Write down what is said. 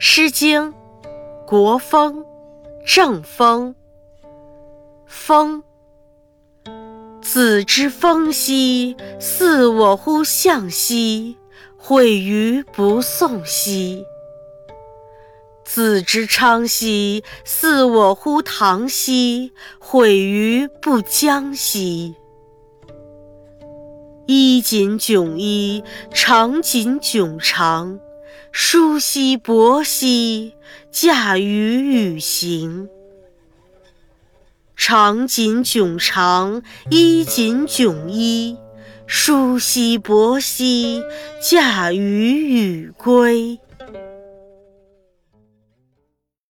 诗经·国风·正风。风，子之风兮，似我乎向兮，毁于不送兮；子之昌兮，似我乎唐兮，毁于不将兮。衣锦迥衣，长锦迥长，舒兮薄兮，驾驭羽行。长锦迥长，衣锦迥衣，舒兮薄兮，驾驭羽归。